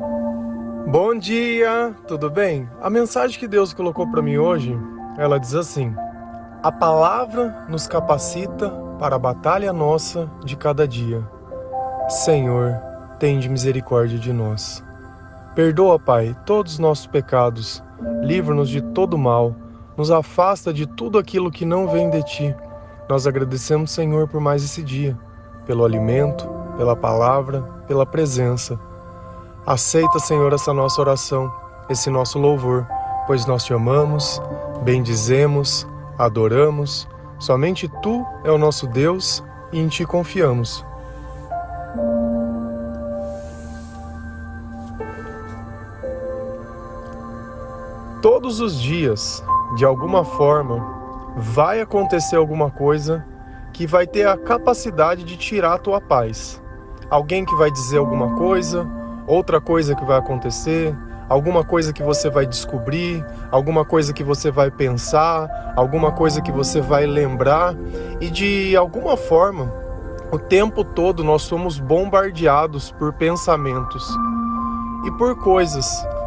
Bom dia, tudo bem? A mensagem que Deus colocou para mim hoje, ela diz assim: A palavra nos capacita para a batalha nossa de cada dia. Senhor, tende misericórdia de nós. Perdoa, Pai, todos os nossos pecados, livra-nos de todo mal, nos afasta de tudo aquilo que não vem de ti. Nós agradecemos, Senhor, por mais esse dia, pelo alimento, pela palavra, pela presença. Aceita, Senhor, essa nossa oração, esse nosso louvor, pois nós te amamos, bendizemos, adoramos. Somente tu é o nosso Deus e em ti confiamos. Todos os dias, de alguma forma, vai acontecer alguma coisa que vai ter a capacidade de tirar a tua paz. Alguém que vai dizer alguma coisa, outra coisa que vai acontecer, alguma coisa que você vai descobrir, alguma coisa que você vai pensar, alguma coisa que você vai lembrar e de alguma forma, o tempo todo nós somos bombardeados por pensamentos e por coisas,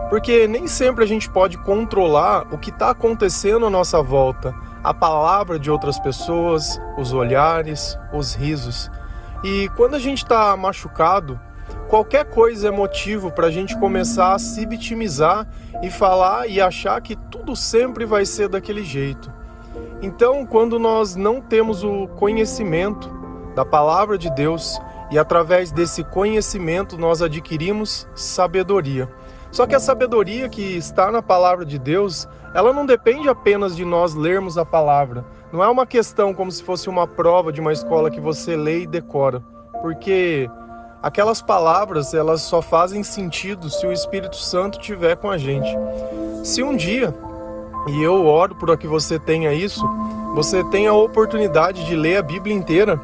porque nem sempre a gente pode controlar o que está acontecendo à nossa volta, a palavra de outras pessoas, os olhares, os risos. E quando a gente está machucado, qualquer coisa é motivo para a gente começar a se vitimizar e falar e achar que tudo sempre vai ser daquele jeito. Então, quando nós não temos o conhecimento da palavra de Deus e através desse conhecimento nós adquirimos sabedoria. Só que a sabedoria que está na palavra de Deus, ela não depende apenas de nós lermos a palavra. Não é uma questão como se fosse uma prova de uma escola que você lê e decora, porque aquelas palavras elas só fazem sentido se o Espírito Santo tiver com a gente. Se um dia, e eu oro para que você tenha isso, você tenha a oportunidade de ler a Bíblia inteira,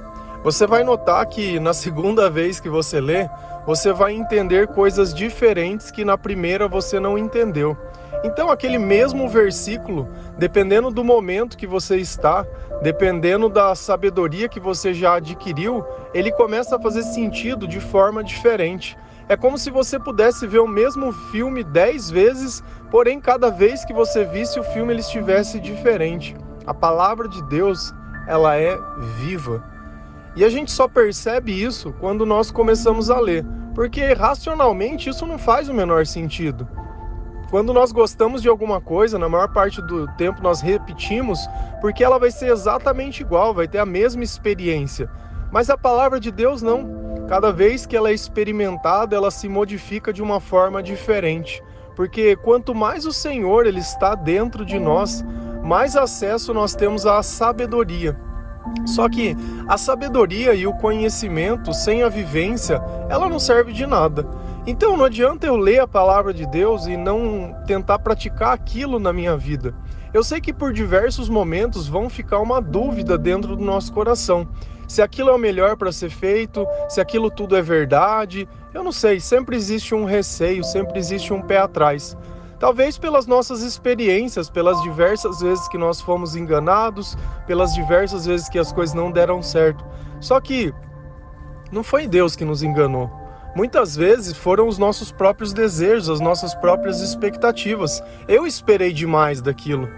você vai notar que na segunda vez que você lê, você vai entender coisas diferentes que na primeira você não entendeu. Então, aquele mesmo versículo, dependendo do momento que você está, dependendo da sabedoria que você já adquiriu, ele começa a fazer sentido de forma diferente. É como se você pudesse ver o mesmo filme dez vezes, porém, cada vez que você visse o filme, ele estivesse diferente. A palavra de Deus, ela é viva. E a gente só percebe isso quando nós começamos a ler, porque racionalmente isso não faz o menor sentido. Quando nós gostamos de alguma coisa, na maior parte do tempo nós repetimos, porque ela vai ser exatamente igual, vai ter a mesma experiência. Mas a palavra de Deus não. Cada vez que ela é experimentada, ela se modifica de uma forma diferente. Porque quanto mais o Senhor ele está dentro de nós, mais acesso nós temos à sabedoria. Só que a sabedoria e o conhecimento sem a vivência, ela não serve de nada. Então não adianta eu ler a palavra de Deus e não tentar praticar aquilo na minha vida. Eu sei que por diversos momentos vão ficar uma dúvida dentro do nosso coração. Se aquilo é o melhor para ser feito, se aquilo tudo é verdade, eu não sei, sempre existe um receio, sempre existe um pé atrás. Talvez pelas nossas experiências, pelas diversas vezes que nós fomos enganados, pelas diversas vezes que as coisas não deram certo. Só que não foi Deus que nos enganou. Muitas vezes foram os nossos próprios desejos, as nossas próprias expectativas. Eu esperei demais daquilo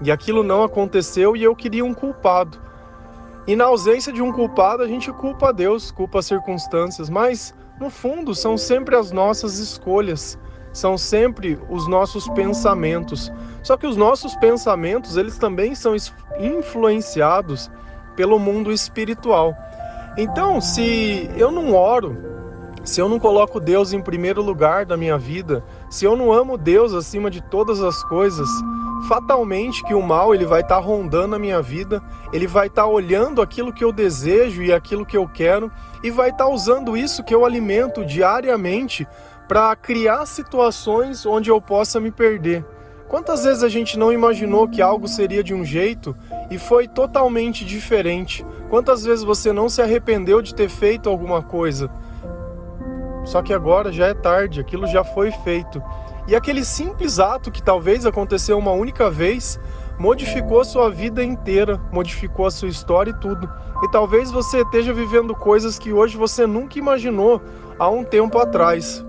e aquilo não aconteceu e eu queria um culpado. E na ausência de um culpado, a gente culpa Deus, culpa as circunstâncias, mas no fundo são sempre as nossas escolhas, são sempre os nossos pensamentos. Só que os nossos pensamentos, eles também são influenciados pelo mundo espiritual. Então, se eu não oro se eu não coloco Deus em primeiro lugar da minha vida, se eu não amo Deus acima de todas as coisas, fatalmente que o mal ele vai estar tá rondando a minha vida, ele vai estar tá olhando aquilo que eu desejo e aquilo que eu quero e vai estar tá usando isso que eu alimento diariamente para criar situações onde eu possa me perder. Quantas vezes a gente não imaginou que algo seria de um jeito e foi totalmente diferente? Quantas vezes você não se arrependeu de ter feito alguma coisa? Só que agora já é tarde, aquilo já foi feito. E aquele simples ato que talvez aconteceu uma única vez modificou a sua vida inteira, modificou a sua história e tudo. E talvez você esteja vivendo coisas que hoje você nunca imaginou há um tempo atrás.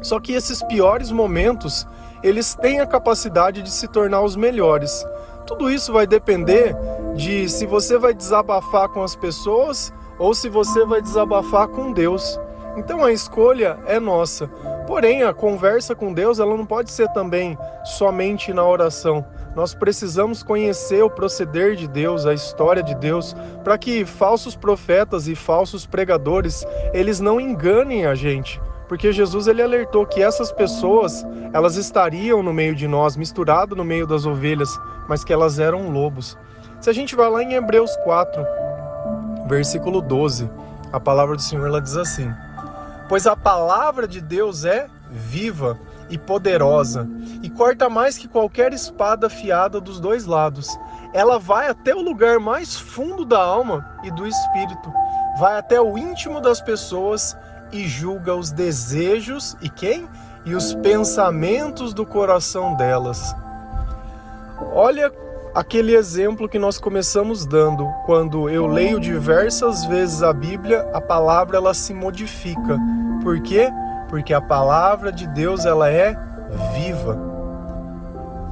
Só que esses piores momentos, eles têm a capacidade de se tornar os melhores. Tudo isso vai depender de se você vai desabafar com as pessoas ou se você vai desabafar com Deus. Então a escolha é nossa. Porém, a conversa com Deus, ela não pode ser também somente na oração. Nós precisamos conhecer o proceder de Deus, a história de Deus, para que falsos profetas e falsos pregadores, eles não enganem a gente. Porque Jesus ele alertou que essas pessoas, elas estariam no meio de nós, misturado no meio das ovelhas, mas que elas eram lobos. Se a gente vai lá em Hebreus 4, versículo 12, a palavra do Senhor ela diz assim: Pois a palavra de Deus é viva e poderosa e corta mais que qualquer espada afiada dos dois lados. Ela vai até o lugar mais fundo da alma e do espírito, vai até o íntimo das pessoas e julga os desejos e quem? E os pensamentos do coração delas. Olha aquele exemplo que nós começamos dando, quando eu leio diversas vezes a Bíblia, a palavra ela se modifica. Por quê? Porque a palavra de Deus ela é viva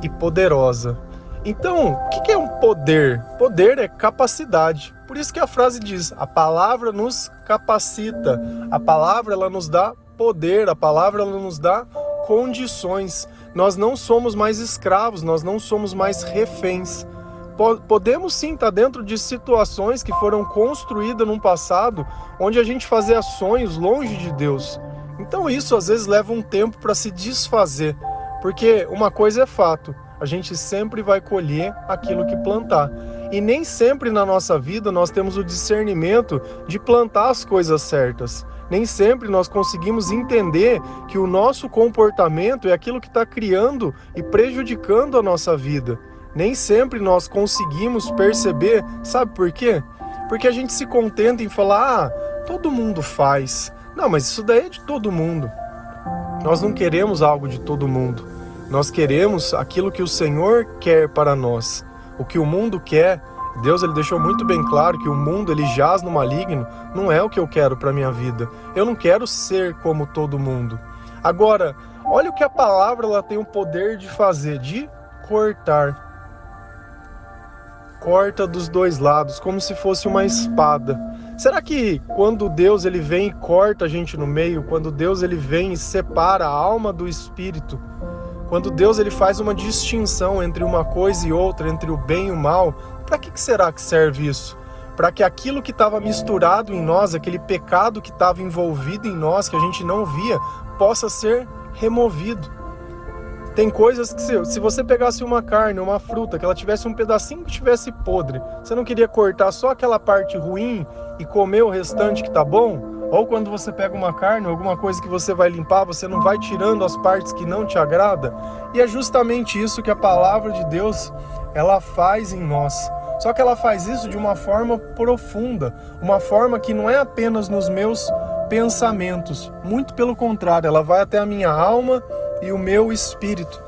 e poderosa. Então, o que é poder? Poder é capacidade. Por isso que a frase diz: a palavra nos capacita, a palavra ela nos dá poder, a palavra ela nos dá condições. Nós não somos mais escravos, nós não somos mais reféns. Podemos sim estar dentro de situações que foram construídas no passado, onde a gente fazia sonhos longe de Deus. Então isso às vezes leva um tempo para se desfazer, porque uma coisa é fato, a gente sempre vai colher aquilo que plantar. E nem sempre na nossa vida nós temos o discernimento de plantar as coisas certas. Nem sempre nós conseguimos entender que o nosso comportamento é aquilo que está criando e prejudicando a nossa vida. Nem sempre nós conseguimos perceber, sabe por quê? Porque a gente se contenta em falar, ah, todo mundo faz. Não, mas isso daí é de todo mundo. Nós não queremos algo de todo mundo. Nós queremos aquilo que o Senhor quer para nós. O que o mundo quer Deus ele deixou muito bem claro que o mundo ele jaz no maligno, não é o que eu quero para minha vida. Eu não quero ser como todo mundo. Agora, olha o que a palavra ela tem o poder de fazer, de cortar. Corta dos dois lados, como se fosse uma espada. Será que quando Deus ele vem e corta a gente no meio, quando Deus ele vem e separa a alma do espírito, quando Deus ele faz uma distinção entre uma coisa e outra, entre o bem e o mal, para que, que será que serve isso? Para que aquilo que estava misturado em nós, aquele pecado que estava envolvido em nós, que a gente não via, possa ser removido. Tem coisas que, se, se você pegasse uma carne, uma fruta, que ela tivesse um pedacinho que tivesse podre, você não queria cortar só aquela parte ruim e comer o restante que tá bom? Ou quando você pega uma carne, alguma coisa que você vai limpar, você não vai tirando as partes que não te agrada? E é justamente isso que a palavra de Deus ela faz em nós. Só que ela faz isso de uma forma profunda, uma forma que não é apenas nos meus pensamentos, muito pelo contrário, ela vai até a minha alma e o meu espírito.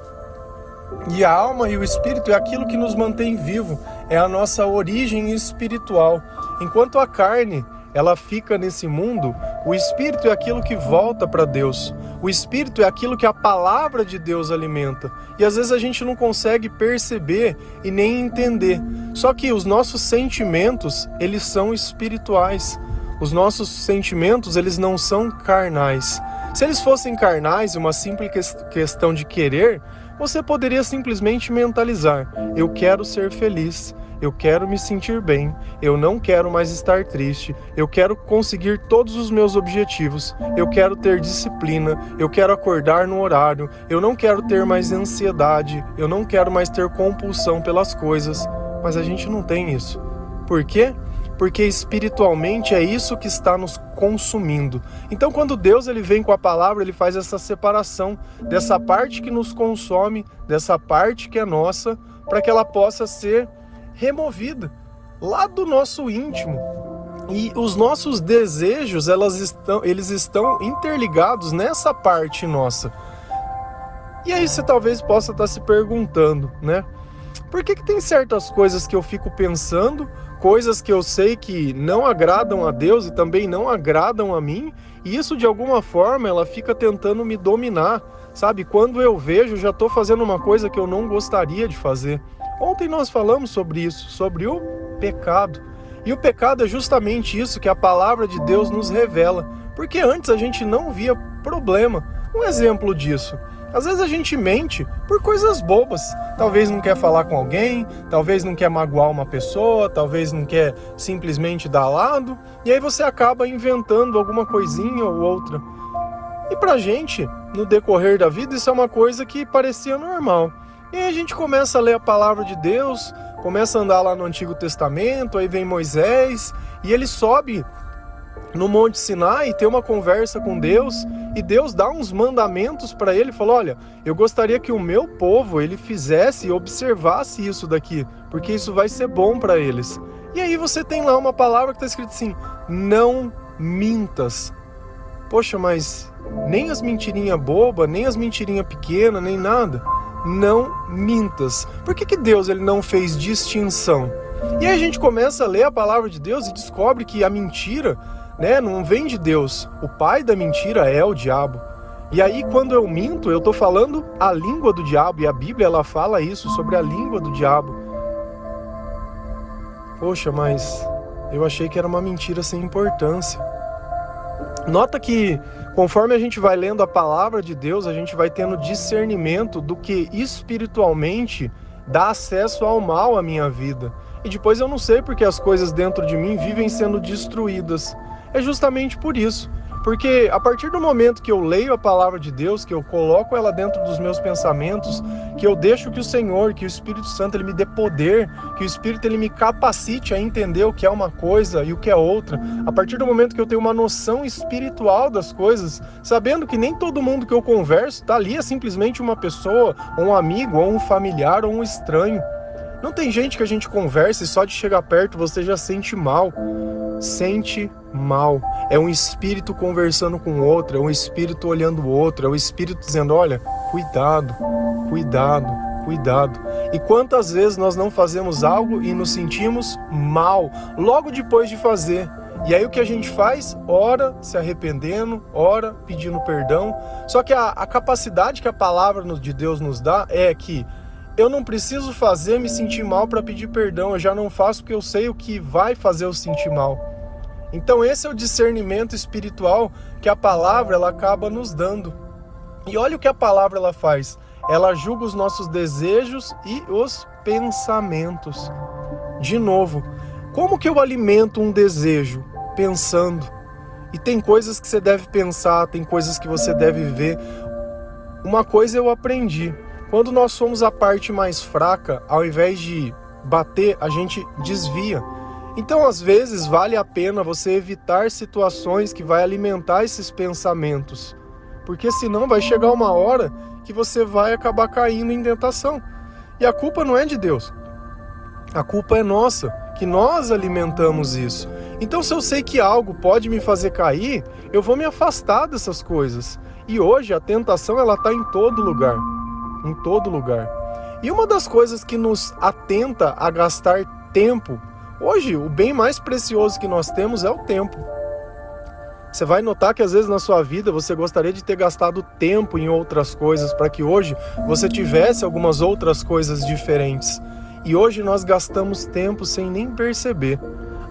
E a alma e o espírito é aquilo que nos mantém vivo, é a nossa origem espiritual. Enquanto a carne, ela fica nesse mundo, o espírito é aquilo que volta para Deus. O espírito é aquilo que a palavra de Deus alimenta. E às vezes a gente não consegue perceber e nem entender. Só que os nossos sentimentos, eles são espirituais. Os nossos sentimentos, eles não são carnais. Se eles fossem carnais, uma simples questão de querer, você poderia simplesmente mentalizar: eu quero ser feliz, eu quero me sentir bem, eu não quero mais estar triste, eu quero conseguir todos os meus objetivos, eu quero ter disciplina, eu quero acordar no horário, eu não quero ter mais ansiedade, eu não quero mais ter compulsão pelas coisas. Mas a gente não tem isso. Por quê? porque espiritualmente é isso que está nos consumindo. Então, quando Deus ele vem com a palavra, ele faz essa separação dessa parte que nos consome, dessa parte que é nossa, para que ela possa ser removida lá do nosso íntimo. E os nossos desejos, elas estão, eles estão interligados nessa parte nossa. E aí você talvez possa estar se perguntando, né? Por que, que tem certas coisas que eu fico pensando, coisas que eu sei que não agradam a Deus e também não agradam a mim, E isso de alguma forma ela fica tentando me dominar, sabe? Quando eu vejo, já estou fazendo uma coisa que eu não gostaria de fazer. Ontem nós falamos sobre isso, sobre o pecado. E o pecado é justamente isso que a palavra de Deus nos revela, porque antes a gente não via problema. Um exemplo disso. Às vezes a gente mente por coisas bobas. Talvez não quer falar com alguém, talvez não quer magoar uma pessoa, talvez não quer simplesmente dar lado, e aí você acaba inventando alguma coisinha ou outra. E pra gente, no decorrer da vida, isso é uma coisa que parecia normal. E aí a gente começa a ler a palavra de Deus, começa a andar lá no Antigo Testamento, aí vem Moisés, e ele sobe no Monte Sinai, ter uma conversa com Deus e Deus dá uns mandamentos para ele, falou: "Olha, eu gostaria que o meu povo ele fizesse e observasse isso daqui, porque isso vai ser bom para eles". E aí você tem lá uma palavra que está escrito assim: "Não mintas". Poxa, mas nem as mentirinhas boba, nem as mentirinhas pequenas, nem nada. Não mintas. Por que, que Deus ele não fez distinção? E aí a gente começa a ler a palavra de Deus e descobre que a mentira né? Não vem de Deus. O pai da mentira é o diabo. E aí quando eu minto, eu estou falando a língua do diabo e a Bíblia ela fala isso sobre a língua do diabo. Poxa, mas eu achei que era uma mentira sem importância. Nota que conforme a gente vai lendo a palavra de Deus, a gente vai tendo discernimento do que espiritualmente dá acesso ao mal à minha vida. E depois eu não sei porque as coisas dentro de mim vivem sendo destruídas é justamente por isso. Porque a partir do momento que eu leio a palavra de Deus, que eu coloco ela dentro dos meus pensamentos, que eu deixo que o Senhor, que o Espírito Santo ele me dê poder, que o Espírito ele me capacite a entender o que é uma coisa e o que é outra. A partir do momento que eu tenho uma noção espiritual das coisas, sabendo que nem todo mundo que eu converso tá ali é simplesmente uma pessoa, ou um amigo, ou um familiar, ou um estranho. Não tem gente que a gente conversa e só de chegar perto você já sente mal. Sente mal. É um espírito conversando com outro, é um espírito olhando o outro, é um espírito dizendo: olha, cuidado, cuidado, cuidado. E quantas vezes nós não fazemos algo e nos sentimos mal logo depois de fazer? E aí o que a gente faz? Ora se arrependendo, ora pedindo perdão. Só que a, a capacidade que a palavra de Deus nos dá é que eu não preciso fazer me sentir mal para pedir perdão, eu já não faço porque eu sei o que vai fazer eu sentir mal. Então esse é o discernimento espiritual que a palavra ela acaba nos dando. E olha o que a palavra ela faz. Ela julga os nossos desejos e os pensamentos. De novo, como que eu alimento um desejo? Pensando. E tem coisas que você deve pensar, tem coisas que você deve ver. Uma coisa eu aprendi. Quando nós somos a parte mais fraca, ao invés de bater, a gente desvia. Então, às vezes, vale a pena você evitar situações que vai alimentar esses pensamentos, porque senão vai chegar uma hora que você vai acabar caindo em tentação. E a culpa não é de Deus. A culpa é nossa, que nós alimentamos isso. Então, se eu sei que algo pode me fazer cair, eu vou me afastar dessas coisas. E hoje a tentação ela está em todo lugar, em todo lugar. E uma das coisas que nos atenta a gastar tempo Hoje, o bem mais precioso que nós temos é o tempo. Você vai notar que às vezes na sua vida você gostaria de ter gastado tempo em outras coisas para que hoje você tivesse algumas outras coisas diferentes. E hoje nós gastamos tempo sem nem perceber.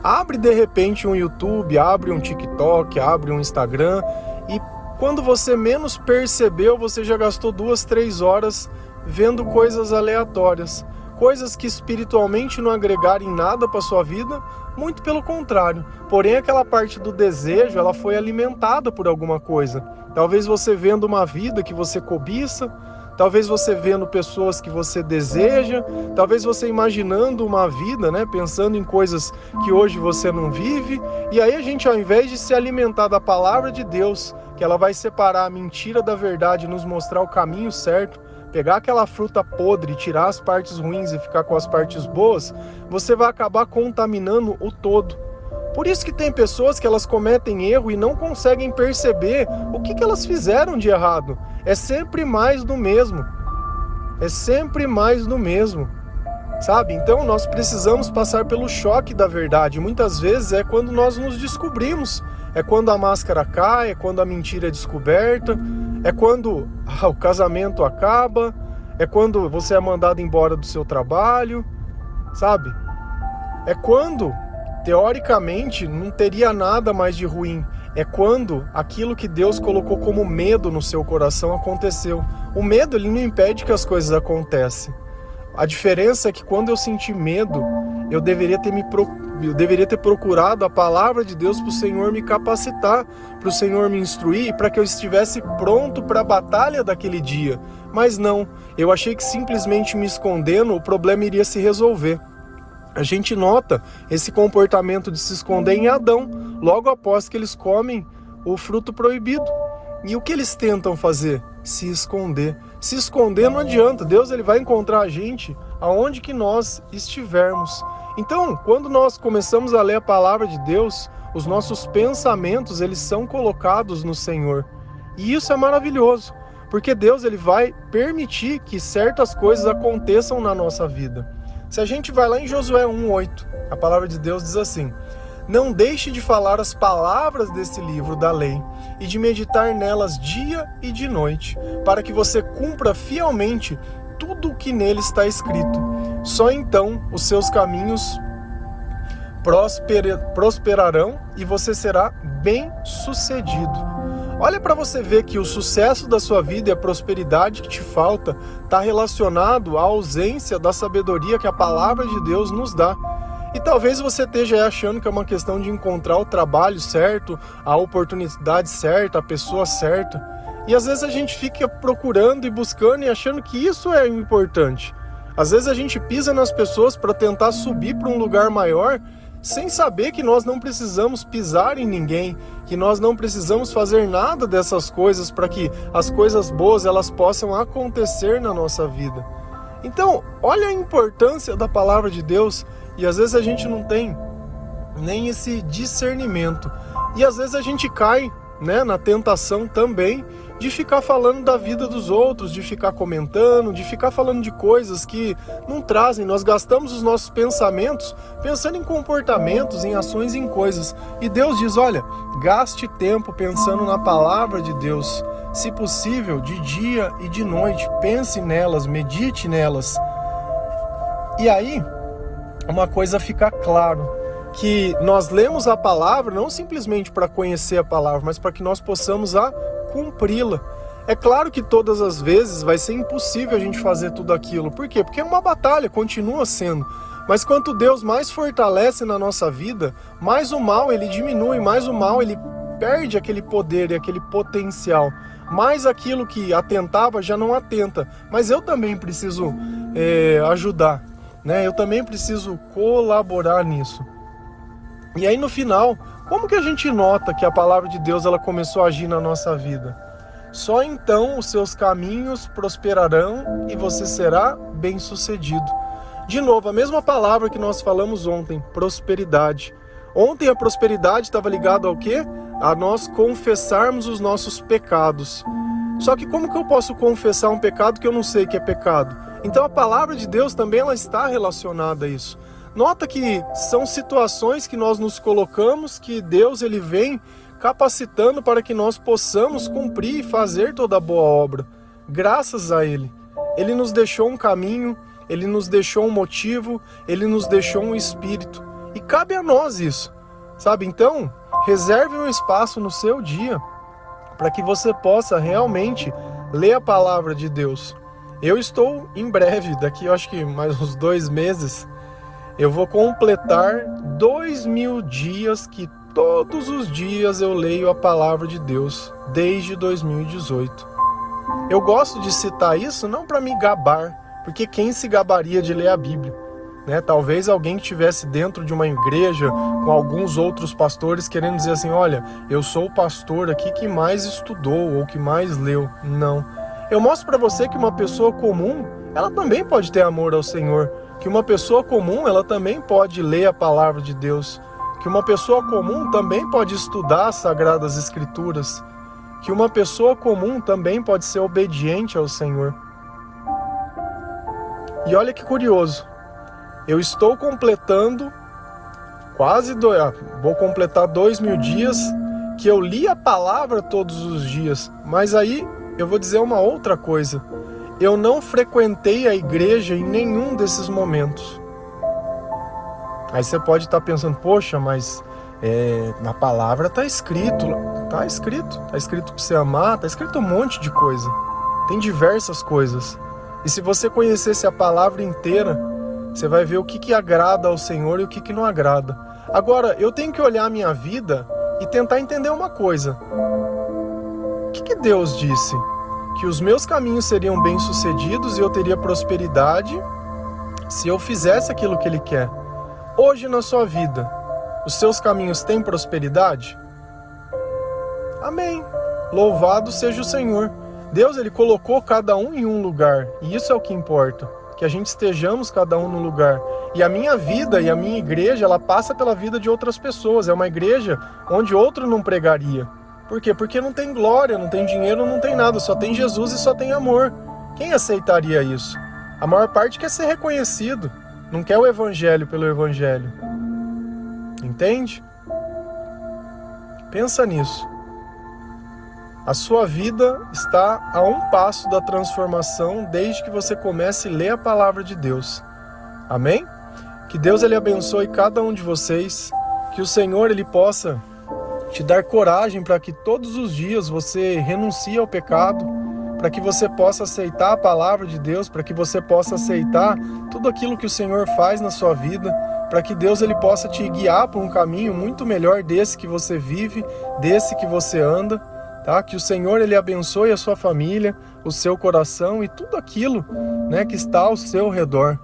Abre de repente um YouTube, abre um TikTok, abre um Instagram e quando você menos percebeu, você já gastou duas, três horas vendo coisas aleatórias coisas que espiritualmente não agregarem nada para sua vida, muito pelo contrário. Porém, aquela parte do desejo, ela foi alimentada por alguma coisa. Talvez você vendo uma vida que você cobiça, talvez você vendo pessoas que você deseja, talvez você imaginando uma vida, né, pensando em coisas que hoje você não vive, e aí a gente ao invés de se alimentar da palavra de Deus, que ela vai separar a mentira da verdade, nos mostrar o caminho certo, pegar aquela fruta podre, tirar as partes ruins e ficar com as partes boas, você vai acabar contaminando o todo. Por isso que tem pessoas que elas cometem erro e não conseguem perceber o que, que elas fizeram de errado. É sempre mais do mesmo. É sempre mais do mesmo. Sabe? Então nós precisamos passar pelo choque da verdade. Muitas vezes é quando nós nos descobrimos é quando a máscara cai, é quando a mentira é descoberta, é quando o casamento acaba, é quando você é mandado embora do seu trabalho, sabe? É quando, teoricamente, não teria nada mais de ruim. É quando aquilo que Deus colocou como medo no seu coração aconteceu. O medo ele não impede que as coisas aconteçam. A diferença é que quando eu senti medo, eu deveria ter me eu deveria ter procurado a palavra de Deus para o Senhor me capacitar, para o Senhor me instruir, para que eu estivesse pronto para a batalha daquele dia. Mas não, eu achei que simplesmente me escondendo o problema iria se resolver. A gente nota esse comportamento de se esconder em Adão, logo após que eles comem o fruto proibido. E o que eles tentam fazer? Se esconder. Se esconder não adianta. Deus ele vai encontrar a gente aonde que nós estivermos. Então, quando nós começamos a ler a palavra de Deus, os nossos pensamentos eles são colocados no Senhor. E isso é maravilhoso, porque Deus ele vai permitir que certas coisas aconteçam na nossa vida. Se a gente vai lá em Josué 1:8, a palavra de Deus diz assim: Não deixe de falar as palavras desse livro da lei e de meditar nelas dia e de noite, para que você cumpra fielmente tudo o que nele está escrito. Só então os seus caminhos prosperarão e você será bem-sucedido. Olha para você ver que o sucesso da sua vida e a prosperidade que te falta está relacionado à ausência da sabedoria que a palavra de Deus nos dá. E talvez você esteja achando que é uma questão de encontrar o trabalho certo, a oportunidade certa, a pessoa certa. E às vezes a gente fica procurando e buscando e achando que isso é importante. Às vezes a gente pisa nas pessoas para tentar subir para um lugar maior, sem saber que nós não precisamos pisar em ninguém, que nós não precisamos fazer nada dessas coisas para que as coisas boas elas possam acontecer na nossa vida. Então, olha a importância da palavra de Deus e às vezes a gente não tem nem esse discernimento. E às vezes a gente cai, né, na tentação também de ficar falando da vida dos outros, de ficar comentando, de ficar falando de coisas que não trazem. Nós gastamos os nossos pensamentos pensando em comportamentos, em ações, em coisas. E Deus diz: olha, gaste tempo pensando na palavra de Deus. Se possível, de dia e de noite, pense nelas, medite nelas. E aí, uma coisa fica claro que nós lemos a palavra não simplesmente para conhecer a palavra, mas para que nós possamos a cumpri-la. É claro que todas as vezes vai ser impossível a gente fazer tudo aquilo. Por quê? Porque é uma batalha, continua sendo. Mas quanto Deus mais fortalece na nossa vida, mais o mal ele diminui, mais o mal ele perde aquele poder e aquele potencial. Mais aquilo que atentava já não atenta. Mas eu também preciso é, ajudar, né? Eu também preciso colaborar nisso. E aí no final, como que a gente nota que a palavra de Deus ela começou a agir na nossa vida? Só então os seus caminhos prosperarão e você será bem-sucedido. De novo, a mesma palavra que nós falamos ontem, prosperidade. Ontem a prosperidade estava ligada ao quê? A nós confessarmos os nossos pecados. Só que como que eu posso confessar um pecado que eu não sei que é pecado? Então a palavra de Deus também ela está relacionada a isso. Nota que são situações que nós nos colocamos que Deus ele vem capacitando para que nós possamos cumprir e fazer toda a boa obra. Graças a ele. Ele nos deixou um caminho, ele nos deixou um motivo, ele nos deixou um espírito. E cabe a nós isso. Sabe? Então, reserve um espaço no seu dia para que você possa realmente ler a palavra de Deus. Eu estou em breve, daqui eu acho que mais uns dois meses, eu vou completar dois mil dias que todos os dias eu leio a palavra de Deus desde 2018. Eu gosto de citar isso não para me gabar, porque quem se gabaria de ler a Bíblia? Né? Talvez alguém que estivesse dentro de uma igreja com alguns outros pastores querendo dizer assim: olha, eu sou o pastor aqui que mais estudou ou que mais leu. Não. Eu mostro para você que uma pessoa comum, ela também pode ter amor ao Senhor que uma pessoa comum ela também pode ler a palavra de Deus, que uma pessoa comum também pode estudar as sagradas escrituras, que uma pessoa comum também pode ser obediente ao Senhor. E olha que curioso, eu estou completando quase dois, ah, vou completar dois mil dias que eu li a palavra todos os dias, mas aí eu vou dizer uma outra coisa. Eu não frequentei a igreja em nenhum desses momentos. Aí você pode estar pensando, poxa, mas é, na palavra está escrito, está escrito, está escrito para você amar, está escrito um monte de coisa. Tem diversas coisas. E se você conhecesse a palavra inteira, você vai ver o que, que agrada ao Senhor e o que, que não agrada. Agora, eu tenho que olhar a minha vida e tentar entender uma coisa. O que, que Deus disse? Que os meus caminhos seriam bem-sucedidos e eu teria prosperidade se eu fizesse aquilo que Ele quer. Hoje na sua vida, os seus caminhos têm prosperidade? Amém. Louvado seja o Senhor. Deus ele colocou cada um em um lugar, e isso é o que importa, que a gente estejamos cada um no lugar. E a minha vida e a minha igreja, ela passa pela vida de outras pessoas. É uma igreja onde outro não pregaria. Por quê? Porque não tem glória, não tem dinheiro, não tem nada, só tem Jesus e só tem amor. Quem aceitaria isso? A maior parte quer ser reconhecido, não quer o evangelho pelo evangelho. Entende? Pensa nisso. A sua vida está a um passo da transformação desde que você comece a ler a palavra de Deus. Amém? Que Deus ele abençoe cada um de vocês, que o Senhor ele possa te dar coragem para que todos os dias você renuncie ao pecado, para que você possa aceitar a palavra de Deus, para que você possa aceitar tudo aquilo que o Senhor faz na sua vida, para que Deus ele possa te guiar por um caminho muito melhor desse que você vive, desse que você anda, tá? Que o Senhor ele abençoe a sua família, o seu coração e tudo aquilo, né, que está ao seu redor.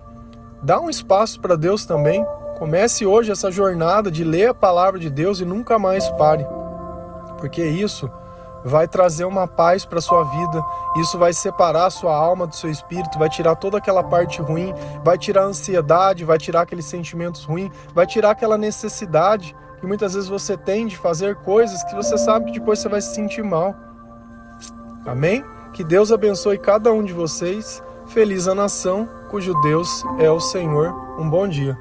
Dá um espaço para Deus também. Comece hoje essa jornada de ler a palavra de Deus e nunca mais pare. Porque isso vai trazer uma paz para sua vida. Isso vai separar sua alma do seu espírito, vai tirar toda aquela parte ruim, vai tirar a ansiedade, vai tirar aqueles sentimentos ruins, vai tirar aquela necessidade que muitas vezes você tem de fazer coisas que você sabe que depois você vai se sentir mal. Amém? Que Deus abençoe cada um de vocês. Feliz a nação cujo Deus é o Senhor. Um bom dia.